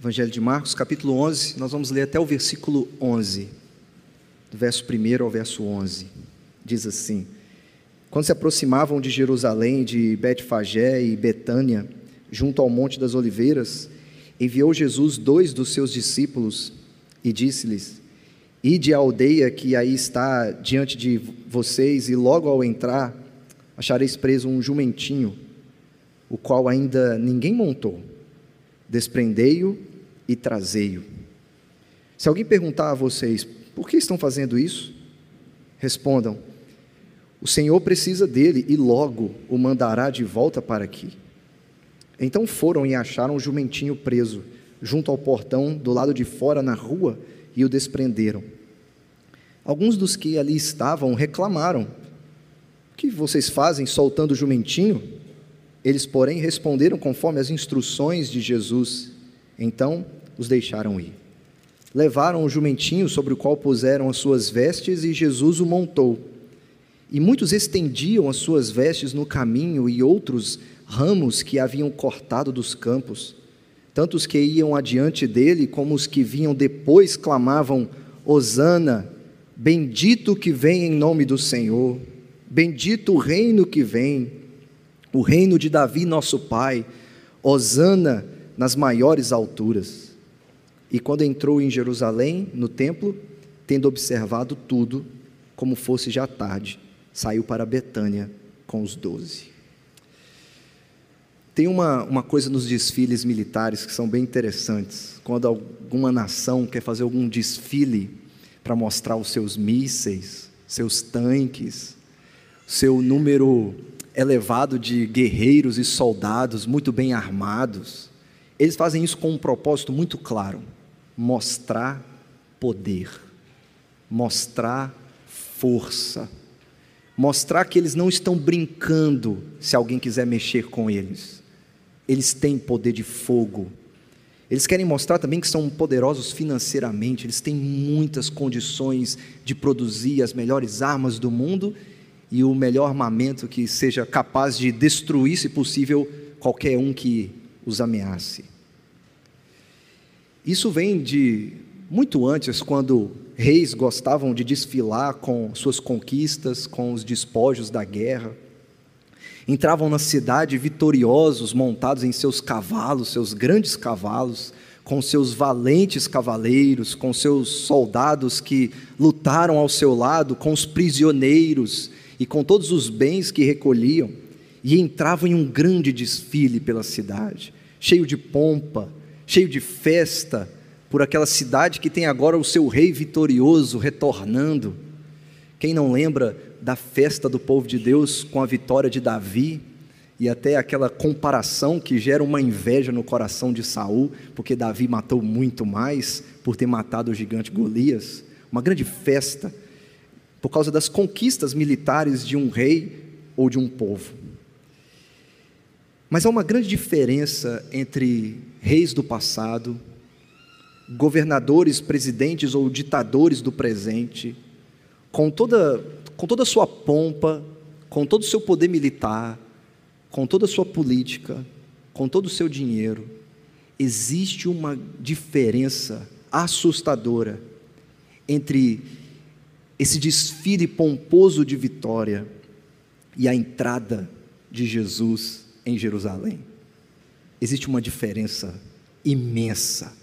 Evangelho de Marcos, capítulo 11, nós vamos ler até o versículo 11, do verso 1 ao verso 11. Diz assim: Quando se aproximavam de Jerusalém, de Betfagé e Betânia, junto ao Monte das Oliveiras, enviou Jesus dois dos seus discípulos e disse-lhes: Ide à aldeia que aí está diante de vocês, e logo ao entrar achareis preso um jumentinho, o qual ainda ninguém montou. Desprendei-o e trazei-o. Se alguém perguntar a vocês, por que estão fazendo isso? Respondam: O Senhor precisa dele e logo o mandará de volta para aqui. Então foram e acharam o jumentinho preso, junto ao portão, do lado de fora, na rua, e o desprenderam. Alguns dos que ali estavam reclamaram: O que vocês fazem soltando o jumentinho? Eles, porém, responderam conforme as instruções de Jesus. Então os deixaram ir. Levaram o jumentinho sobre o qual puseram as suas vestes e Jesus o montou. E muitos estendiam as suas vestes no caminho e outros ramos que haviam cortado dos campos. Tanto os que iam adiante dele como os que vinham depois clamavam: Hosana, bendito que vem em nome do Senhor, bendito o reino que vem, o reino de Davi, nosso pai, Hosana nas maiores alturas. E quando entrou em Jerusalém, no templo, tendo observado tudo, como fosse já tarde, saiu para Betânia com os doze. Tem uma, uma coisa nos desfiles militares que são bem interessantes. Quando alguma nação quer fazer algum desfile para mostrar os seus mísseis, seus tanques, seu número elevado de guerreiros e soldados muito bem armados, eles fazem isso com um propósito muito claro mostrar poder, mostrar força, mostrar que eles não estão brincando se alguém quiser mexer com eles. Eles têm poder de fogo. Eles querem mostrar também que são poderosos financeiramente, eles têm muitas condições de produzir as melhores armas do mundo e o melhor armamento que seja capaz de destruir, se possível, qualquer um que os ameace. Isso vem de muito antes, quando reis gostavam de desfilar com suas conquistas, com os despojos da guerra. Entravam na cidade vitoriosos, montados em seus cavalos, seus grandes cavalos, com seus valentes cavaleiros, com seus soldados que lutaram ao seu lado, com os prisioneiros e com todos os bens que recolhiam, e entravam em um grande desfile pela cidade, cheio de pompa, cheio de festa, por aquela cidade que tem agora o seu rei vitorioso retornando. Quem não lembra da festa do povo de Deus com a vitória de Davi e até aquela comparação que gera uma inveja no coração de Saul, porque Davi matou muito mais por ter matado o gigante Golias, uma grande festa por causa das conquistas militares de um rei ou de um povo. Mas há uma grande diferença entre reis do passado, governadores, presidentes ou ditadores do presente, com toda, com toda a sua pompa, com todo o seu poder militar, com toda a sua política, com todo o seu dinheiro, existe uma diferença assustadora entre esse desfile pomposo de vitória e a entrada de Jesus em Jerusalém. Existe uma diferença imensa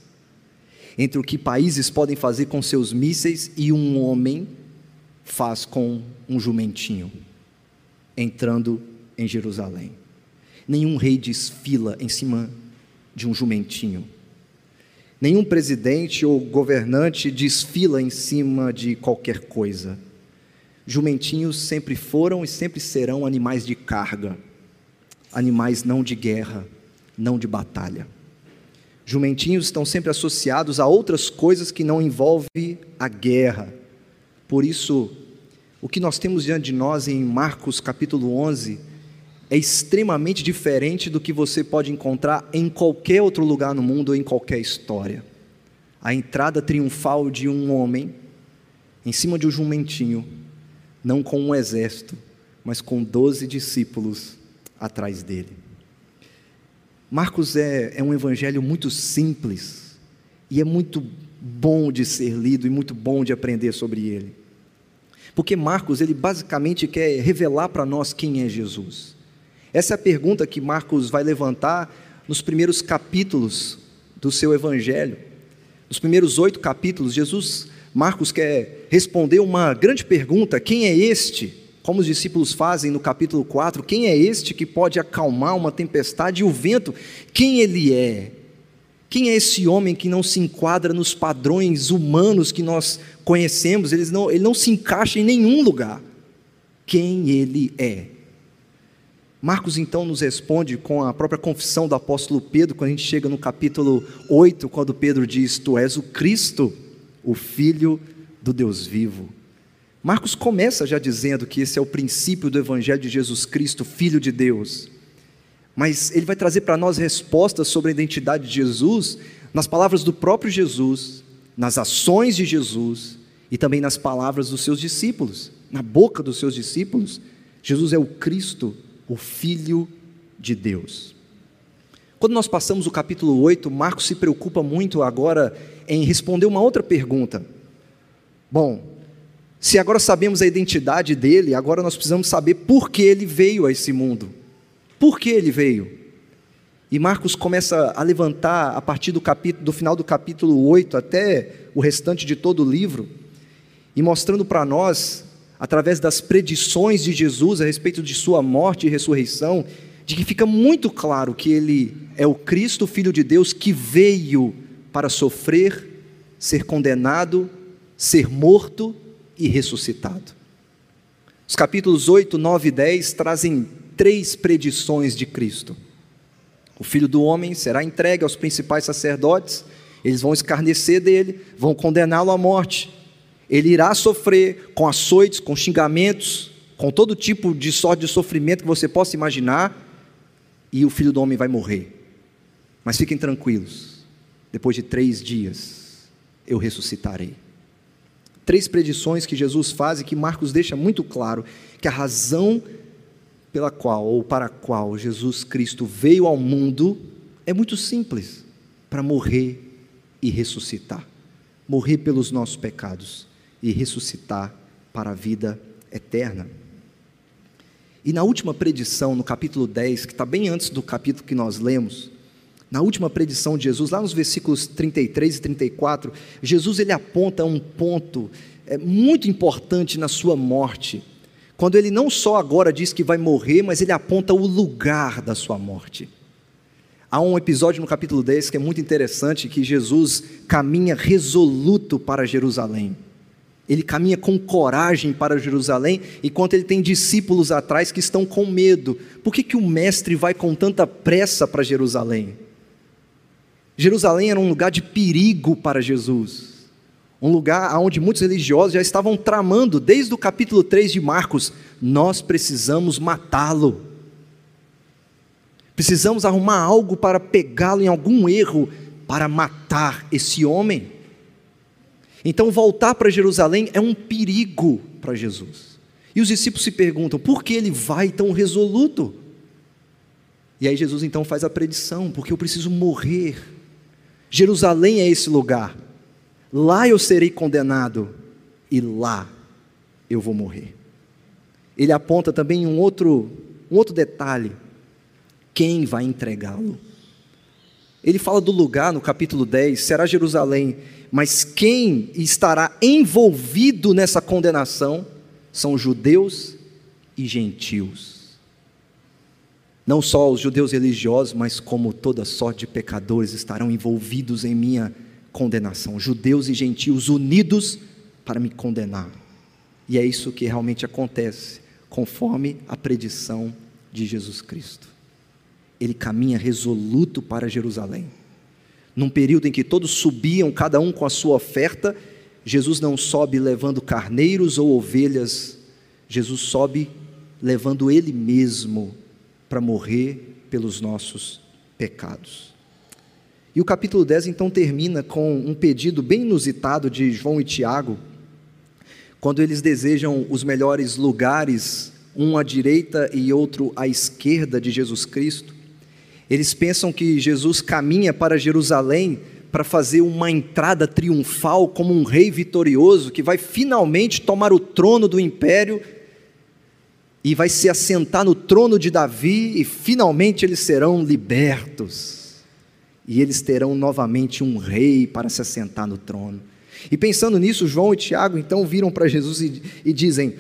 entre o que países podem fazer com seus mísseis e um homem faz com um jumentinho entrando em Jerusalém. Nenhum rei desfila em cima de um jumentinho. Nenhum presidente ou governante desfila em cima de qualquer coisa. Jumentinhos sempre foram e sempre serão animais de carga animais não de guerra, não de batalha. Jumentinhos estão sempre associados a outras coisas que não envolvem a guerra. Por isso, o que nós temos diante de nós em Marcos capítulo 11 é extremamente diferente do que você pode encontrar em qualquer outro lugar no mundo ou em qualquer história. A entrada triunfal de um homem em cima de um jumentinho, não com um exército, mas com doze discípulos atrás dele. Marcos é, é um evangelho muito simples, E é muito bom de ser lido e muito bom de aprender sobre ele. Porque Marcos, ele basicamente quer revelar para nós quem é Jesus. Essa é a pergunta que Marcos vai levantar nos primeiros capítulos do seu evangelho. Nos primeiros oito capítulos, Jesus, Marcos quer responder uma grande pergunta: quem é este? Como os discípulos fazem no capítulo 4, quem é este que pode acalmar uma tempestade e o vento? Quem ele é? Quem é esse homem que não se enquadra nos padrões humanos que nós conhecemos? Ele não, ele não se encaixa em nenhum lugar. Quem ele é? Marcos então nos responde com a própria confissão do apóstolo Pedro, quando a gente chega no capítulo 8, quando Pedro diz: Tu és o Cristo, o Filho do Deus vivo. Marcos começa já dizendo que esse é o princípio do Evangelho de Jesus Cristo, Filho de Deus mas ele vai trazer para nós respostas sobre a identidade de Jesus nas palavras do próprio Jesus, nas ações de Jesus e também nas palavras dos seus discípulos, na boca dos seus discípulos. Jesus é o Cristo, o Filho de Deus. Quando nós passamos o capítulo 8, Marcos se preocupa muito agora em responder uma outra pergunta. Bom, se agora sabemos a identidade dele, agora nós precisamos saber por que ele veio a esse mundo. Por que ele veio? E Marcos começa a levantar a partir do capítulo do final do capítulo 8 até o restante de todo o livro e mostrando para nós através das predições de Jesus a respeito de sua morte e ressurreição, de que fica muito claro que ele é o Cristo, filho de Deus, que veio para sofrer, ser condenado, ser morto e ressuscitado. Os capítulos 8, 9 e 10 trazem três predições de Cristo. O filho do homem será entregue aos principais sacerdotes, eles vão escarnecer dele, vão condená-lo à morte. Ele irá sofrer com açoites, com xingamentos, com todo tipo de sorte de sofrimento que você possa imaginar, e o filho do homem vai morrer. Mas fiquem tranquilos, depois de três dias eu ressuscitarei. Três predições que Jesus faz e que Marcos deixa muito claro que a razão pela qual ou para a qual Jesus Cristo veio ao mundo é muito simples: para morrer e ressuscitar. Morrer pelos nossos pecados e ressuscitar para a vida eterna. E na última predição, no capítulo 10, que está bem antes do capítulo que nós lemos, na última predição de Jesus, lá nos versículos 33 e 34, Jesus ele aponta um ponto é, muito importante na sua morte quando ele não só agora diz que vai morrer, mas ele aponta o lugar da sua morte. Há um episódio no capítulo 10 que é muito interessante, que Jesus caminha resoluto para Jerusalém. Ele caminha com coragem para Jerusalém, enquanto ele tem discípulos atrás que estão com medo. Por que, que o mestre vai com tanta pressa para Jerusalém? Jerusalém era um lugar de perigo para Jesus um lugar onde muitos religiosos já estavam tramando, desde o capítulo 3 de Marcos: nós precisamos matá-lo. Precisamos arrumar algo para pegá-lo em algum erro para matar esse homem. Então, voltar para Jerusalém é um perigo para Jesus. E os discípulos se perguntam: por que ele vai tão resoluto? E aí Jesus então faz a predição: porque eu preciso morrer. Jerusalém é esse lugar lá eu serei condenado e lá eu vou morrer. Ele aponta também um outro, um outro detalhe: quem vai entregá-lo? Ele fala do lugar no capítulo 10, será Jerusalém, mas quem estará envolvido nessa condenação são judeus e gentios. Não só os judeus religiosos, mas como toda sorte de pecadores estarão envolvidos em minha condenação. Judeus e gentios unidos para me condenar. E é isso que realmente acontece, conforme a predição de Jesus Cristo. Ele caminha resoluto para Jerusalém. Num período em que todos subiam, cada um com a sua oferta, Jesus não sobe levando carneiros ou ovelhas, Jesus sobe levando Ele mesmo para morrer pelos nossos pecados. E o capítulo 10 então termina com um pedido bem inusitado de João e Tiago, quando eles desejam os melhores lugares, um à direita e outro à esquerda de Jesus Cristo. Eles pensam que Jesus caminha para Jerusalém para fazer uma entrada triunfal como um rei vitorioso que vai finalmente tomar o trono do império e vai se assentar no trono de Davi e finalmente eles serão libertos. E eles terão novamente um rei para se assentar no trono. E pensando nisso, João e Tiago então viram para Jesus e, e dizem: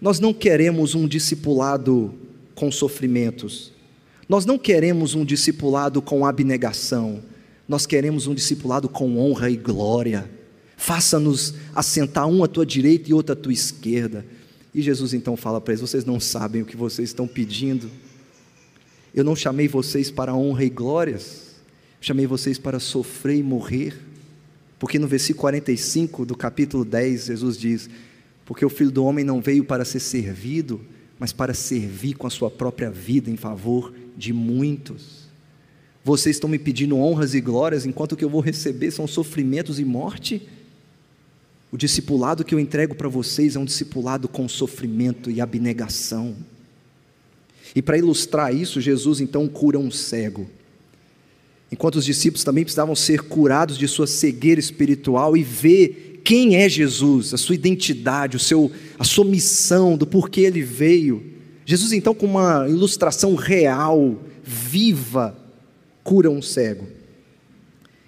Nós não queremos um discipulado com sofrimentos, nós não queremos um discipulado com abnegação, nós queremos um discipulado com honra e glória. Faça-nos assentar um à tua direita e outro à tua esquerda. E Jesus então fala para eles: Vocês não sabem o que vocês estão pedindo. Eu não chamei vocês para honra e glórias, chamei vocês para sofrer e morrer. Porque no versículo 45 do capítulo 10, Jesus diz: Porque o filho do homem não veio para ser servido, mas para servir com a sua própria vida em favor de muitos. Vocês estão me pedindo honras e glórias, enquanto o que eu vou receber são sofrimentos e morte? O discipulado que eu entrego para vocês é um discipulado com sofrimento e abnegação. E para ilustrar isso, Jesus então cura um cego. Enquanto os discípulos também precisavam ser curados de sua cegueira espiritual e ver quem é Jesus, a sua identidade, o seu, a sua missão, do porquê ele veio. Jesus, então, com uma ilustração real, viva, cura um cego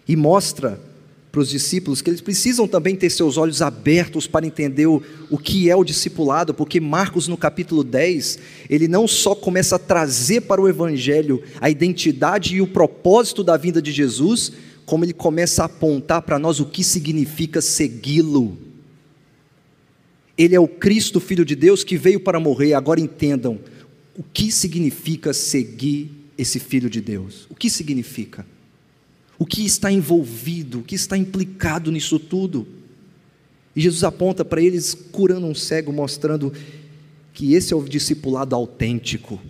e mostra para os discípulos que eles precisam também ter seus olhos abertos para entender o, o que é o discipulado, porque Marcos, no capítulo 10, ele não só começa a trazer para o Evangelho a identidade e o propósito da vinda de Jesus, como ele começa a apontar para nós o que significa segui-lo. Ele é o Cristo, Filho de Deus, que veio para morrer. Agora entendam o que significa seguir esse Filho de Deus. O que significa? O que está envolvido, o que está implicado nisso tudo. E Jesus aponta para eles curando um cego, mostrando que esse é o discipulado autêntico.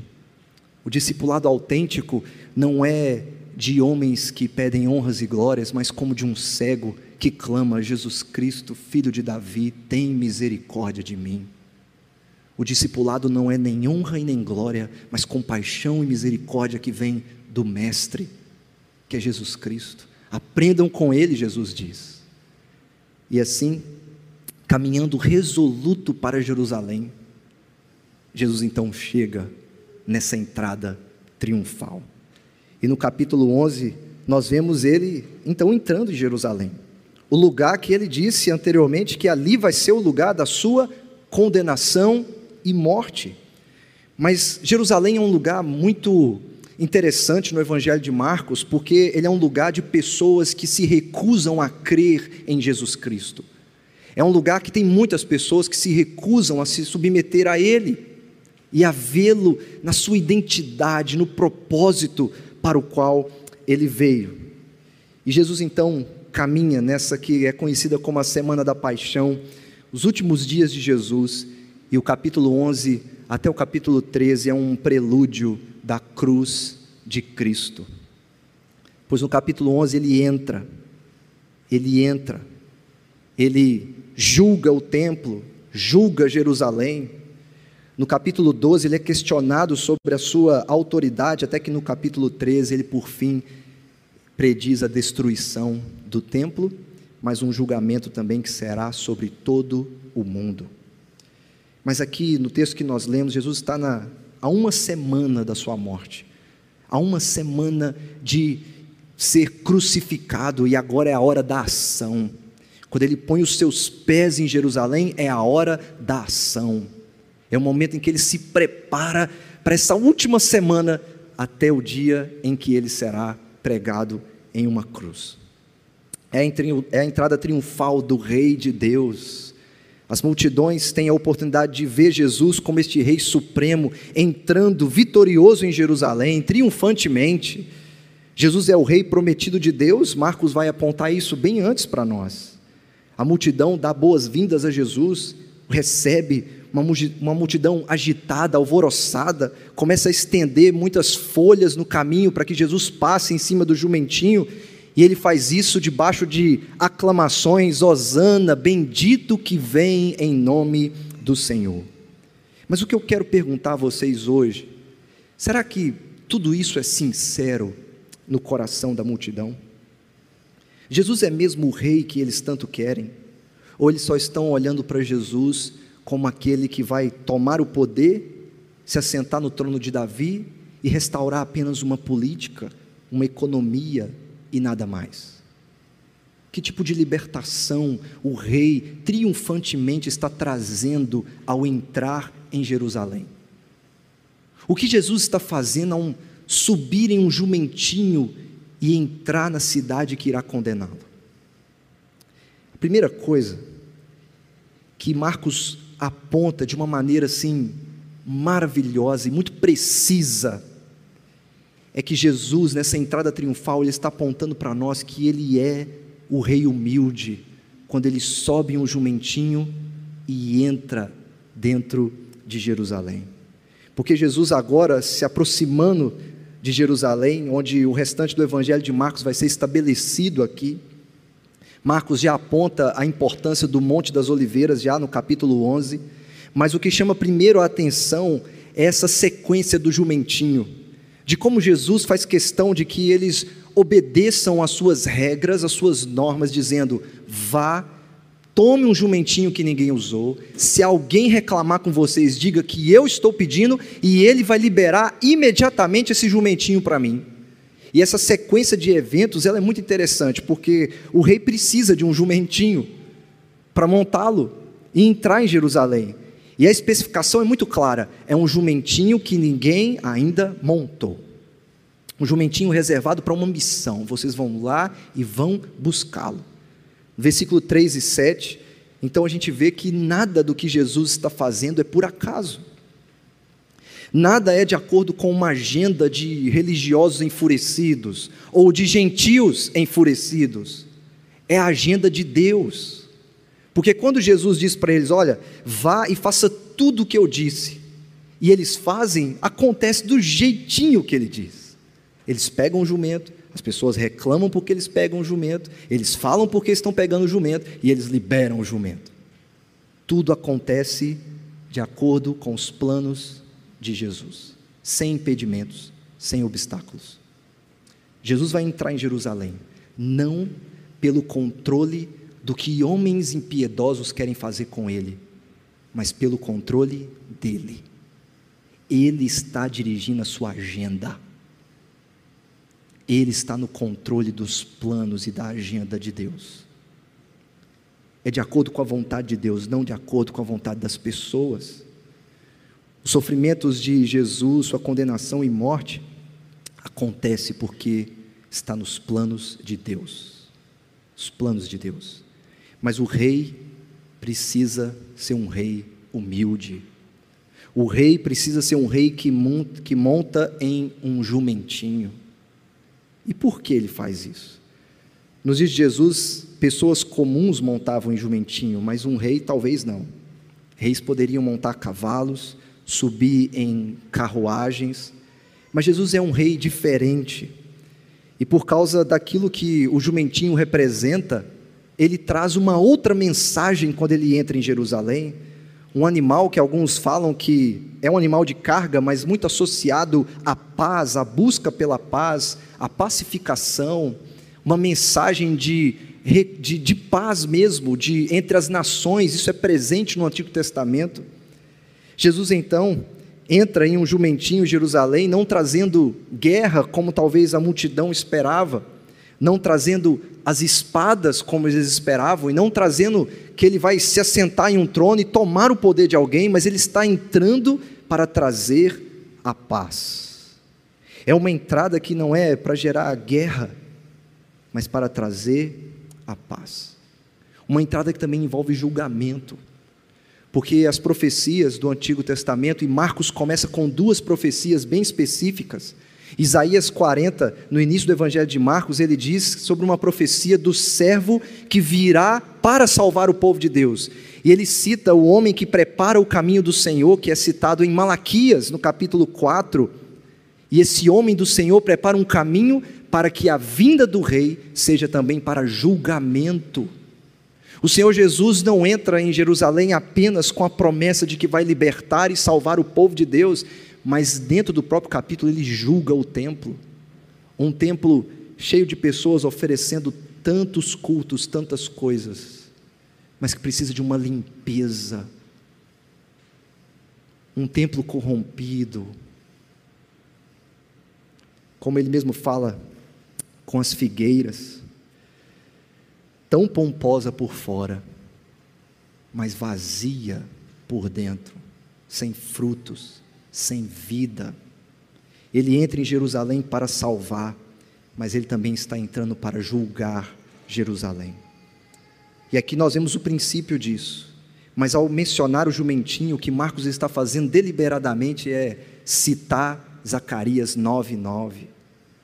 O discipulado autêntico não é de homens que pedem honras e glórias, mas como de um cego que clama: Jesus Cristo, filho de Davi, tem misericórdia de mim. O discipulado não é nem honra e nem glória, mas compaixão e misericórdia que vem do Mestre que é Jesus Cristo. Aprendam com Ele, Jesus diz. E assim, caminhando resoluto para Jerusalém, Jesus então chega nessa entrada triunfal. E no capítulo 11, nós vemos ele então entrando em Jerusalém. O lugar que ele disse anteriormente que ali vai ser o lugar da sua condenação e morte. Mas Jerusalém é um lugar muito interessante no Evangelho de Marcos, porque ele é um lugar de pessoas que se recusam a crer em Jesus Cristo. É um lugar que tem muitas pessoas que se recusam a se submeter a Ele e a vê-lo na sua identidade, no propósito para o qual ele veio. E Jesus então caminha nessa que é conhecida como a Semana da Paixão, os últimos dias de Jesus, e o capítulo 11 até o capítulo 13 é um prelúdio da cruz de Cristo. Pois no capítulo 11 ele entra, ele entra, ele julga o templo, julga Jerusalém. No capítulo 12 ele é questionado sobre a sua autoridade, até que no capítulo 13 ele por fim prediz a destruição do templo, mas um julgamento também que será sobre todo o mundo. Mas aqui no texto que nós lemos, Jesus está na, a uma semana da sua morte, a uma semana de ser crucificado, e agora é a hora da ação. Quando ele põe os seus pés em Jerusalém, é a hora da ação. É o momento em que ele se prepara para essa última semana, até o dia em que ele será pregado em uma cruz. É a é entrada triunfal do Rei de Deus as multidões têm a oportunidade de ver Jesus como este Rei Supremo entrando vitorioso em Jerusalém, triunfantemente. Jesus é o Rei prometido de Deus, Marcos vai apontar isso bem antes para nós. A multidão dá boas-vindas a Jesus, recebe uma multidão agitada, alvoroçada, começa a estender muitas folhas no caminho para que Jesus passe em cima do jumentinho e ele faz isso debaixo de aclamações: Hosana, bendito que vem em nome do Senhor. Mas o que eu quero perguntar a vocês hoje, será que tudo isso é sincero no coração da multidão? Jesus é mesmo o rei que eles tanto querem? Ou eles só estão olhando para Jesus como aquele que vai tomar o poder, se assentar no trono de Davi e restaurar apenas uma política, uma economia e nada mais? Que tipo de libertação o rei triunfantemente está trazendo ao entrar em Jerusalém? O que Jesus está fazendo ao subir em um jumentinho e entrar na cidade que irá condená-lo. A primeira coisa que Marcos aponta de uma maneira assim maravilhosa e muito precisa é que Jesus, nessa entrada triunfal, ele está apontando para nós que ele é o rei humilde, quando ele sobe um jumentinho e entra dentro de Jerusalém. Porque Jesus agora se aproximando de Jerusalém, onde o restante do Evangelho de Marcos vai ser estabelecido aqui. Marcos já aponta a importância do Monte das Oliveiras, já no capítulo 11, mas o que chama primeiro a atenção é essa sequência do jumentinho, de como Jesus faz questão de que eles obedeçam às suas regras, às suas normas, dizendo: vá Tome um jumentinho que ninguém usou. Se alguém reclamar com vocês, diga que eu estou pedindo e ele vai liberar imediatamente esse jumentinho para mim. E essa sequência de eventos ela é muito interessante, porque o rei precisa de um jumentinho para montá-lo e entrar em Jerusalém. E a especificação é muito clara: é um jumentinho que ninguém ainda montou. Um jumentinho reservado para uma missão. Vocês vão lá e vão buscá-lo versículo 3 e 7, então a gente vê que nada do que Jesus está fazendo é por acaso. Nada é de acordo com uma agenda de religiosos enfurecidos ou de gentios enfurecidos. É a agenda de Deus. Porque quando Jesus diz para eles: Olha, vá e faça tudo o que eu disse, e eles fazem, acontece do jeitinho que ele diz. Eles pegam o jumento, as pessoas reclamam porque eles pegam o jumento, eles falam porque estão pegando o jumento e eles liberam o jumento. Tudo acontece de acordo com os planos de Jesus, sem impedimentos, sem obstáculos. Jesus vai entrar em Jerusalém, não pelo controle do que homens impiedosos querem fazer com ele, mas pelo controle dele. Ele está dirigindo a sua agenda. Ele está no controle dos planos e da agenda de Deus. É de acordo com a vontade de Deus, não de acordo com a vontade das pessoas. Os sofrimentos de Jesus, sua condenação e morte, acontece porque está nos planos de Deus. Os planos de Deus. Mas o rei precisa ser um rei humilde. O rei precisa ser um rei que monta, que monta em um jumentinho. E por que ele faz isso? Nos de Jesus, pessoas comuns montavam em jumentinho, mas um rei talvez não. Reis poderiam montar cavalos, subir em carruagens, mas Jesus é um rei diferente. E por causa daquilo que o jumentinho representa, ele traz uma outra mensagem quando ele entra em Jerusalém. Um animal que alguns falam que é um animal de carga, mas muito associado à paz, à busca pela paz, à pacificação, uma mensagem de, de, de paz mesmo, de entre as nações, isso é presente no Antigo Testamento. Jesus então entra em um jumentinho em Jerusalém, não trazendo guerra como talvez a multidão esperava, não trazendo as espadas como eles esperavam, e não trazendo que ele vai se assentar em um trono e tomar o poder de alguém, mas ele está entrando para trazer a paz. É uma entrada que não é para gerar guerra, mas para trazer a paz. Uma entrada que também envolve julgamento, porque as profecias do Antigo Testamento, e Marcos começa com duas profecias bem específicas, Isaías 40, no início do Evangelho de Marcos, ele diz sobre uma profecia do servo que virá para salvar o povo de Deus. E ele cita o homem que prepara o caminho do Senhor, que é citado em Malaquias, no capítulo 4. E esse homem do Senhor prepara um caminho para que a vinda do rei seja também para julgamento. O Senhor Jesus não entra em Jerusalém apenas com a promessa de que vai libertar e salvar o povo de Deus, mas dentro do próprio capítulo ele julga o templo. Um templo cheio de pessoas oferecendo tantos cultos, tantas coisas, mas que precisa de uma limpeza. Um templo corrompido. Como ele mesmo fala com as figueiras, tão pomposa por fora, mas vazia por dentro, sem frutos, sem vida. Ele entra em Jerusalém para salvar, mas ele também está entrando para julgar Jerusalém. E aqui nós vemos o princípio disso. Mas ao mencionar o jumentinho, o que Marcos está fazendo deliberadamente é citar Zacarias 9:9,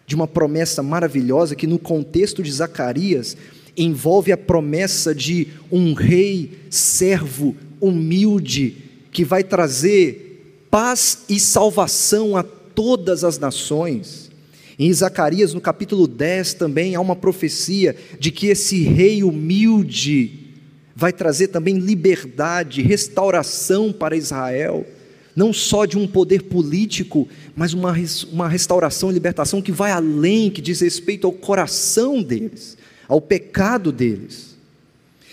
de uma promessa maravilhosa que no contexto de Zacarias envolve a promessa de um rei servo humilde que vai trazer paz e salvação a todas as nações. Em Zacarias, no capítulo 10, também há uma profecia de que esse rei humilde vai trazer também liberdade, restauração para Israel, não só de um poder político, mas uma, uma restauração e libertação que vai além, que diz respeito ao coração deles, ao pecado deles.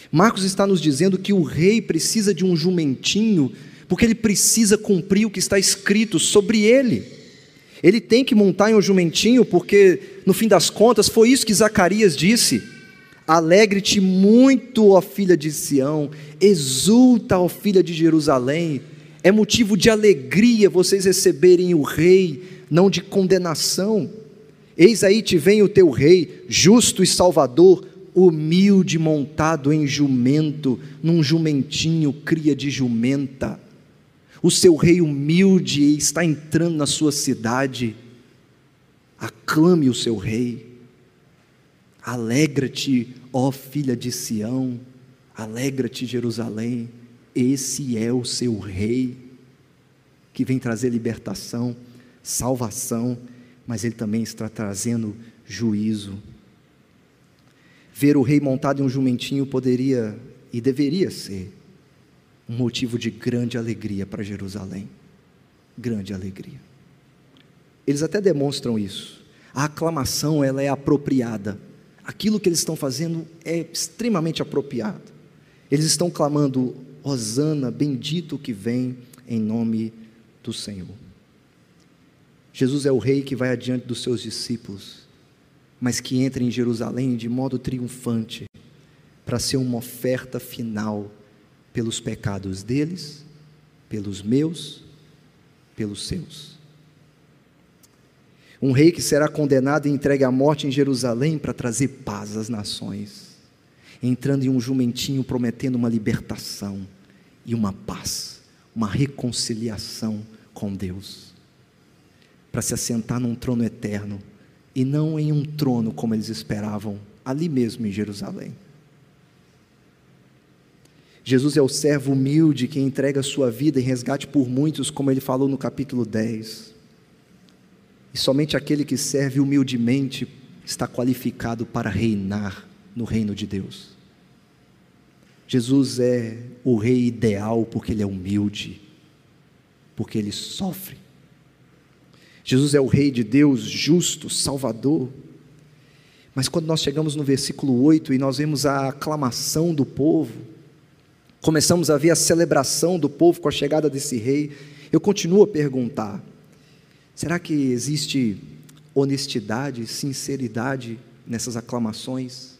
Marcos está nos dizendo que o rei precisa de um jumentinho, porque ele precisa cumprir o que está escrito sobre ele. Ele tem que montar em um jumentinho, porque no fim das contas foi isso que Zacarias disse. Alegre-te muito, ó filha de Sião, exulta, ó filha de Jerusalém. É motivo de alegria vocês receberem o rei, não de condenação. Eis aí te vem o teu rei, justo e salvador, humilde, montado em jumento, num jumentinho, cria de jumenta o seu rei humilde está entrando na sua cidade, aclame o seu rei, alegra-te, ó filha de Sião, alegra-te, Jerusalém, esse é o seu rei, que vem trazer libertação, salvação, mas ele também está trazendo juízo. Ver o rei montado em um jumentinho poderia e deveria ser um motivo de grande alegria para Jerusalém. Grande alegria. Eles até demonstram isso. A aclamação ela é apropriada. Aquilo que eles estão fazendo é extremamente apropriado. Eles estão clamando: Hosana, bendito que vem em nome do Senhor. Jesus é o rei que vai adiante dos seus discípulos, mas que entra em Jerusalém de modo triunfante para ser uma oferta final pelos pecados deles, pelos meus, pelos seus. Um rei que será condenado e entregue à morte em Jerusalém para trazer paz às nações, entrando em um jumentinho prometendo uma libertação e uma paz, uma reconciliação com Deus, para se assentar num trono eterno e não em um trono como eles esperavam, ali mesmo em Jerusalém. Jesus é o servo humilde que entrega a sua vida em resgate por muitos, como ele falou no capítulo 10. E somente aquele que serve humildemente está qualificado para reinar no reino de Deus. Jesus é o rei ideal porque ele é humilde, porque ele sofre. Jesus é o rei de Deus, justo, salvador. Mas quando nós chegamos no versículo 8 e nós vemos a aclamação do povo, começamos a ver a celebração do povo com a chegada desse rei, eu continuo a perguntar: será que existe honestidade, sinceridade nessas aclamações?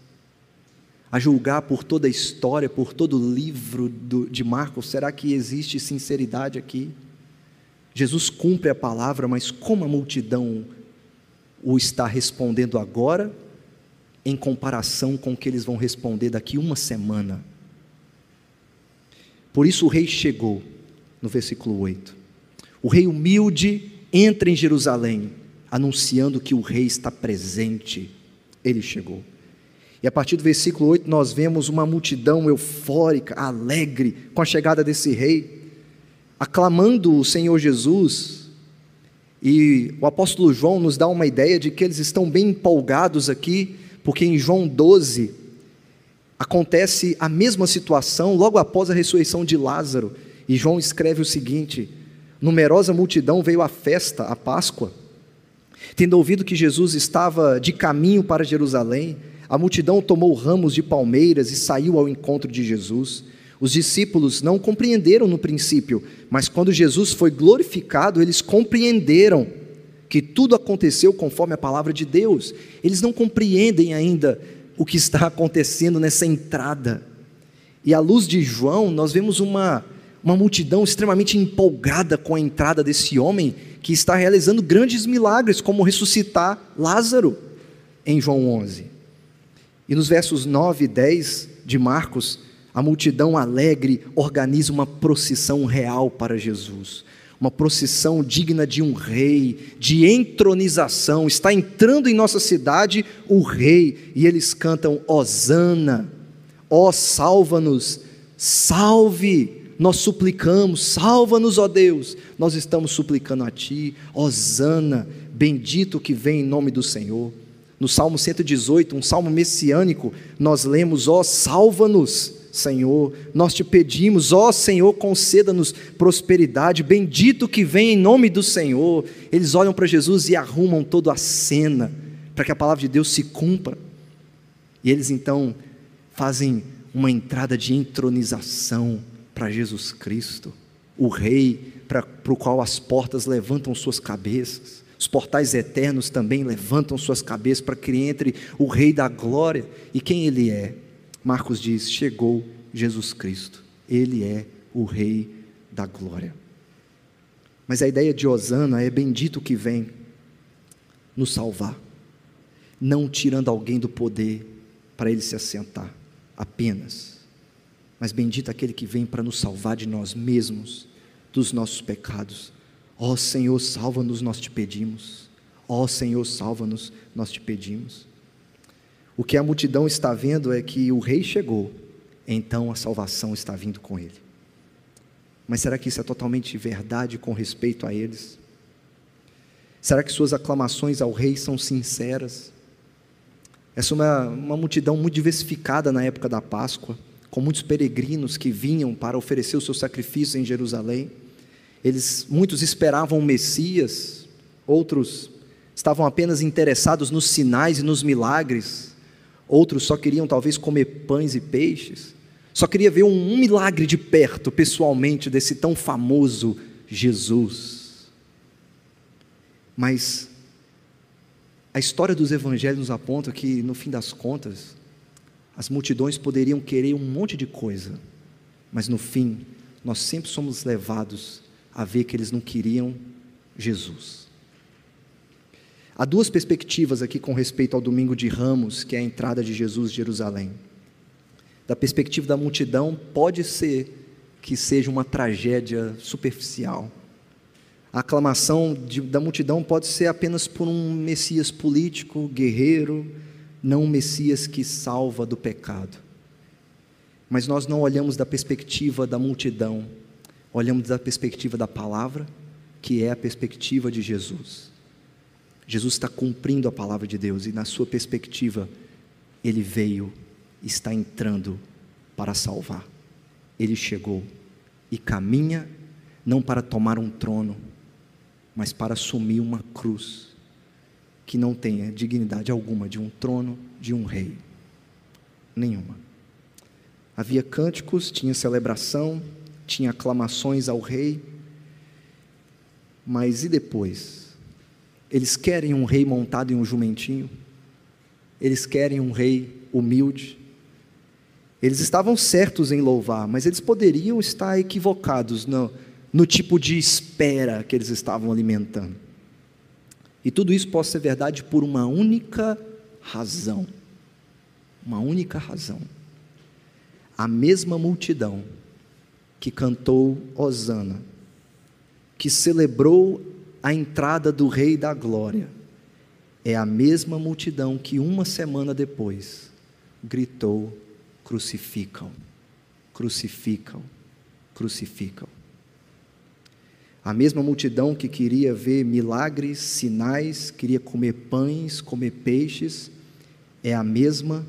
A julgar por toda a história, por todo o livro do, de Marcos, será que existe sinceridade aqui? Jesus cumpre a palavra, mas como a multidão o está respondendo agora, em comparação com o que eles vão responder daqui uma semana? Por isso o rei chegou, no versículo 8. O rei humilde entra em Jerusalém, anunciando que o rei está presente. Ele chegou. E a partir do versículo 8 nós vemos uma multidão eufórica, alegre com a chegada desse rei, aclamando o Senhor Jesus. E o apóstolo João nos dá uma ideia de que eles estão bem empolgados aqui, porque em João 12, acontece a mesma situação logo após a ressurreição de Lázaro. E João escreve o seguinte: numerosa multidão veio à festa, à Páscoa, tendo ouvido que Jesus estava de caminho para Jerusalém, A multidão tomou ramos de palmeiras e saiu ao encontro de Jesus. Os discípulos não compreenderam no princípio, mas quando Jesus foi glorificado, eles compreenderam que tudo aconteceu conforme a palavra de Deus. Eles não compreendem ainda o que está acontecendo nessa entrada. E à luz de João, nós vemos uma, uma multidão extremamente empolgada com a entrada desse homem que está realizando grandes milagres, como ressuscitar Lázaro, em João 11. E nos versos 9 e 10 de Marcos, a multidão alegre organiza uma procissão real para Jesus. Uma procissão digna de um rei, de entronização. Está entrando em nossa cidade o rei, e eles cantam: Hosana, ó, salva-nos, salve nós suplicamos, salva-nos, ó Deus. Nós estamos suplicando a Ti, Hosana, bendito que vem em nome do Senhor. No Salmo 118, um salmo messiânico, nós lemos: ó, salva-nos, Senhor. Nós te pedimos, ó Senhor, conceda-nos prosperidade, bendito que vem em nome do Senhor. Eles olham para Jesus e arrumam toda a cena para que a palavra de Deus se cumpra. E eles então fazem uma entrada de entronização para Jesus Cristo, o Rei para o qual as portas levantam suas cabeças, os portais eternos também levantam suas cabeças para que entre o Rei da glória. E quem ele é? Marcos diz: chegou Jesus Cristo, ele é o Rei da glória. Mas a ideia de Osana é bendito que vem nos salvar, não tirando alguém do poder para ele se assentar, apenas mas bendito aquele que vem para nos salvar de nós mesmos, dos nossos pecados. Ó oh, Senhor, salva-nos, nós te pedimos. Ó oh, Senhor, salva-nos, nós te pedimos. O que a multidão está vendo é que o rei chegou, então a salvação está vindo com ele. Mas será que isso é totalmente verdade com respeito a eles? Será que suas aclamações ao rei são sinceras? Essa é uma, uma multidão muito diversificada na época da Páscoa com muitos peregrinos que vinham para oferecer o seu sacrifício em Jerusalém. Eles, muitos esperavam o Messias, outros estavam apenas interessados nos sinais e nos milagres, outros só queriam talvez comer pães e peixes, só queria ver um, um milagre de perto, pessoalmente, desse tão famoso Jesus. Mas a história dos evangelhos nos aponta que, no fim das contas, as multidões poderiam querer um monte de coisa, mas no fim, nós sempre somos levados a ver que eles não queriam Jesus. Há duas perspectivas aqui com respeito ao domingo de Ramos, que é a entrada de Jesus em Jerusalém. Da perspectiva da multidão, pode ser que seja uma tragédia superficial. A aclamação de, da multidão pode ser apenas por um Messias político, guerreiro, não um Messias que salva do pecado. Mas nós não olhamos da perspectiva da multidão, olhamos da perspectiva da palavra, que é a perspectiva de Jesus. Jesus está cumprindo a palavra de Deus e, na sua perspectiva, ele veio, está entrando para salvar. Ele chegou e caminha não para tomar um trono, mas para assumir uma cruz que não tenha dignidade alguma de um trono, de um rei. Nenhuma. Havia cânticos, tinha celebração, tinha aclamações ao rei, mas e depois? Eles querem um rei montado em um jumentinho? Eles querem um rei humilde? Eles estavam certos em louvar, mas eles poderiam estar equivocados no, no tipo de espera que eles estavam alimentando. E tudo isso pode ser verdade por uma única razão. Uma única razão. A mesma multidão que cantou Hosana, que celebrou a entrada do Rei da Glória, é a mesma multidão que uma semana depois gritou: crucificam, crucificam, crucificam. A mesma multidão que queria ver milagres, sinais, queria comer pães, comer peixes, é a mesma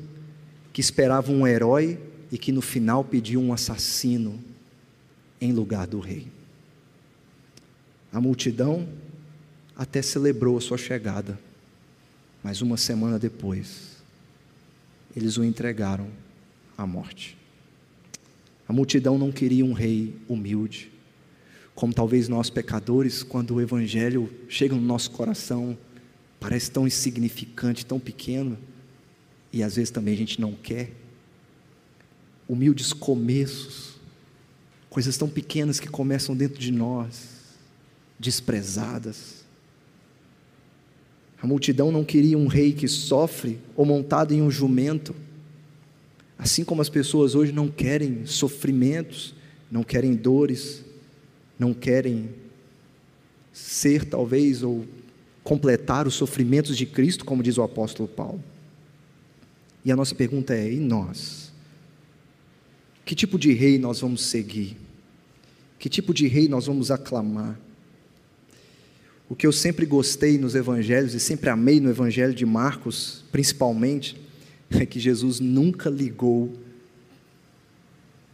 que esperava um herói e que no final pediu um assassino em lugar do rei. A multidão até celebrou a sua chegada, mas uma semana depois, eles o entregaram à morte. A multidão não queria um rei humilde, como talvez nós pecadores, quando o evangelho chega no nosso coração, parece tão insignificante, tão pequeno, e às vezes também a gente não quer. Humildes começos, coisas tão pequenas que começam dentro de nós, desprezadas. A multidão não queria um rei que sofre ou montado em um jumento. Assim como as pessoas hoje não querem sofrimentos, não querem dores, não querem ser talvez ou completar os sofrimentos de Cristo, como diz o apóstolo Paulo. E a nossa pergunta é: e nós? Que tipo de rei nós vamos seguir? Que tipo de rei nós vamos aclamar? O que eu sempre gostei nos evangelhos e sempre amei no evangelho de Marcos, principalmente, é que Jesus nunca ligou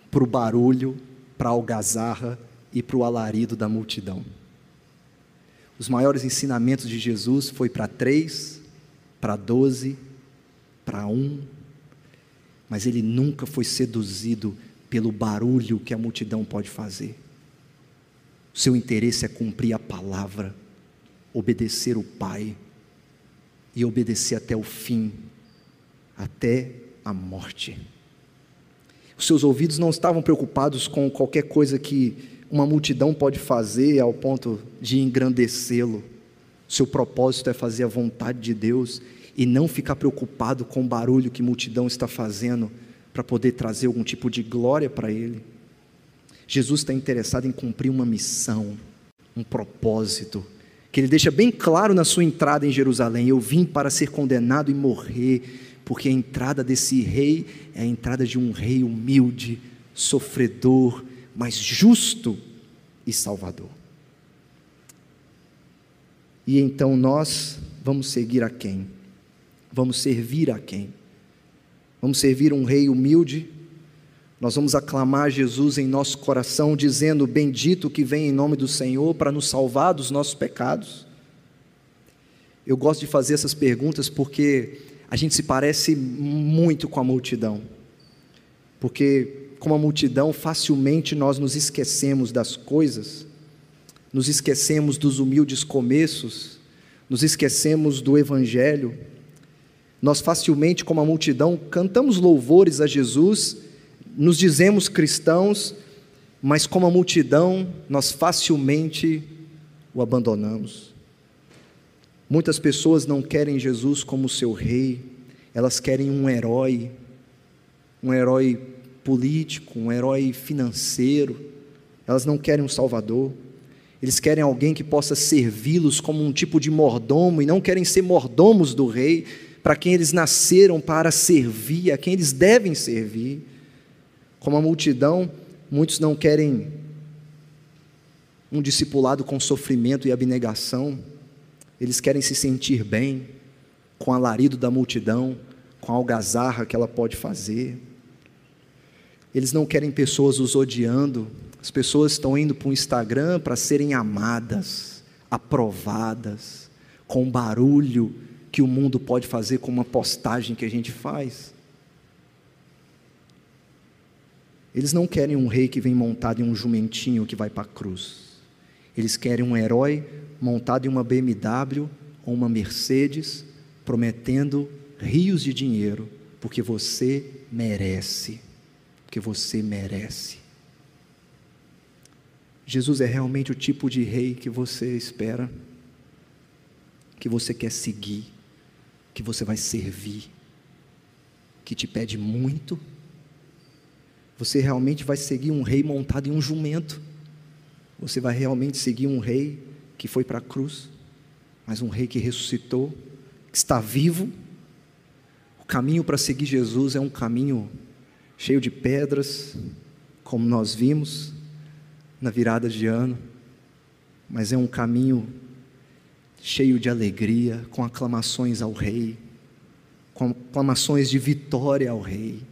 para o barulho, para a algazarra e para o alarido da multidão. Os maiores ensinamentos de Jesus foi para três, para doze, para um, mas ele nunca foi seduzido pelo barulho que a multidão pode fazer. O seu interesse é cumprir a palavra, obedecer o Pai e obedecer até o fim, até a morte. Os seus ouvidos não estavam preocupados com qualquer coisa que uma multidão pode fazer ao ponto de engrandecê-lo. Seu propósito é fazer a vontade de Deus e não ficar preocupado com o barulho que a multidão está fazendo para poder trazer algum tipo de glória para ele. Jesus está interessado em cumprir uma missão, um propósito, que ele deixa bem claro na sua entrada em Jerusalém: Eu vim para ser condenado e morrer, porque a entrada desse rei é a entrada de um rei humilde, sofredor, mas justo e salvador. E então nós vamos seguir a quem? Vamos servir a quem? Vamos servir um rei humilde. Nós vamos aclamar Jesus em nosso coração, dizendo: Bendito que vem em nome do Senhor para nos salvar dos nossos pecados. Eu gosto de fazer essas perguntas porque a gente se parece muito com a multidão. Porque como a multidão, facilmente nós nos esquecemos das coisas, nos esquecemos dos humildes começos, nos esquecemos do Evangelho. Nós facilmente, como a multidão, cantamos louvores a Jesus, nos dizemos cristãos, mas como a multidão, nós facilmente o abandonamos. Muitas pessoas não querem Jesus como seu rei, elas querem um herói, um herói político, um herói financeiro. Elas não querem um salvador. Eles querem alguém que possa servi-los como um tipo de mordomo e não querem ser mordomos do rei, para quem eles nasceram para servir, a quem eles devem servir. Como a multidão, muitos não querem um discipulado com sofrimento e abnegação. Eles querem se sentir bem com o alarido da multidão, com a algazarra que ela pode fazer. Eles não querem pessoas os odiando. As pessoas estão indo para o Instagram para serem amadas, aprovadas, com o barulho que o mundo pode fazer com uma postagem que a gente faz. Eles não querem um rei que vem montado em um jumentinho que vai para a cruz. Eles querem um herói montado em uma BMW ou uma Mercedes, prometendo rios de dinheiro, porque você merece porque você merece. Jesus é realmente o tipo de rei que você espera, que você quer seguir, que você vai servir, que te pede muito. Você realmente vai seguir um rei montado em um jumento. Você vai realmente seguir um rei que foi para a cruz, mas um rei que ressuscitou, que está vivo. O caminho para seguir Jesus é um caminho cheio de pedras, como nós vimos na virada de ano, mas é um caminho cheio de alegria, com aclamações ao Rei, com aclamações de vitória ao Rei.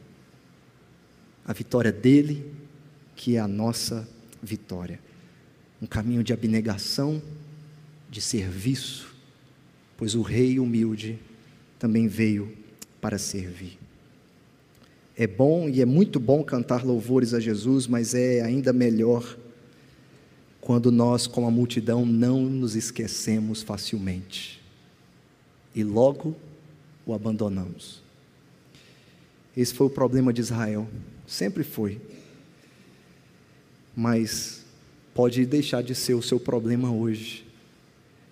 A vitória dele, que é a nossa vitória. Um caminho de abnegação, de serviço, pois o Rei humilde também veio para servir. É bom e é muito bom cantar louvores a Jesus, mas é ainda melhor quando nós, como a multidão, não nos esquecemos facilmente e logo o abandonamos. Esse foi o problema de Israel, sempre foi. Mas pode deixar de ser o seu problema hoje.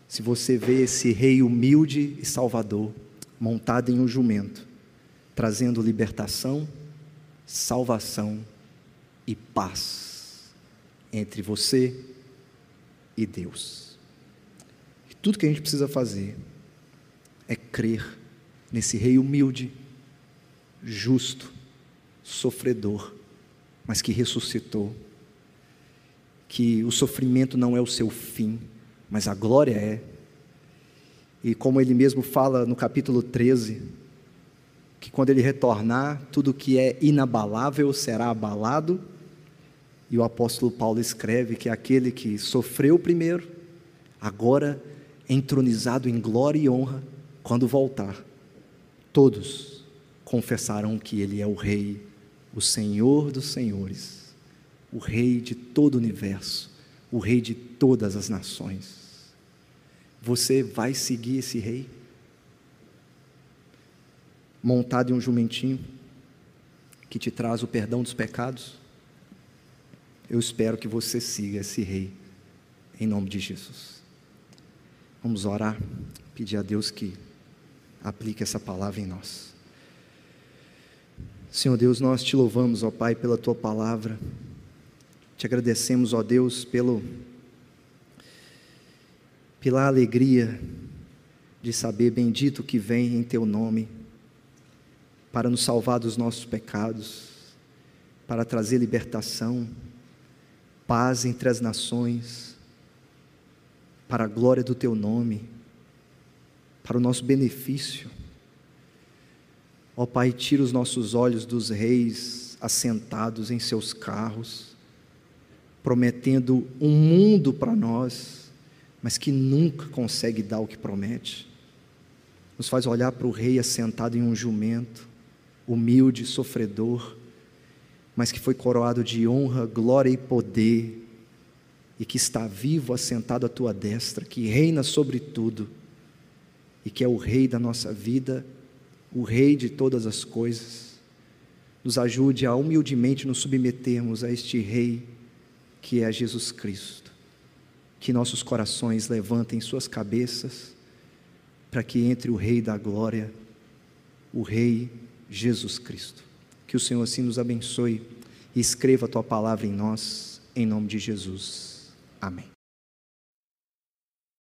Se você vê esse rei humilde e salvador, montado em um jumento, trazendo libertação, salvação e paz entre você e Deus. E tudo que a gente precisa fazer é crer nesse rei humilde, justo, sofredor, mas que ressuscitou. Que o sofrimento não é o seu fim, mas a glória é. E como ele mesmo fala no capítulo 13, que quando ele retornar, tudo que é inabalável será abalado. E o apóstolo Paulo escreve que aquele que sofreu primeiro, agora entronizado em glória e honra, quando voltar, todos confessarão que ele é o Rei, o Senhor dos Senhores, o Rei de todo o universo, o Rei de todas as nações. Você vai seguir esse Rei? Montado em um jumentinho que te traz o perdão dos pecados? Eu espero que você siga esse Rei, em nome de Jesus. Vamos orar, pedir a Deus que aplique essa palavra em nós. Senhor Deus, nós te louvamos, ó Pai, pela tua palavra. Te agradecemos, ó Deus, pelo pela alegria de saber bendito que vem em teu nome para nos salvar dos nossos pecados, para trazer libertação, paz entre as nações, para a glória do teu nome para o nosso benefício. Ó Pai, tira os nossos olhos dos reis assentados em seus carros, prometendo um mundo para nós, mas que nunca consegue dar o que promete. Nos faz olhar para o rei assentado em um jumento, humilde, sofredor, mas que foi coroado de honra, glória e poder, e que está vivo assentado à tua destra, que reina sobre tudo e que é o Rei da nossa vida, o Rei de todas as coisas, nos ajude a humildemente nos submetermos a este Rei que é Jesus Cristo. Que nossos corações levantem suas cabeças para que entre o Rei da Glória, o Rei Jesus Cristo. Que o Senhor assim nos abençoe e escreva a tua palavra em nós, em nome de Jesus. Amém.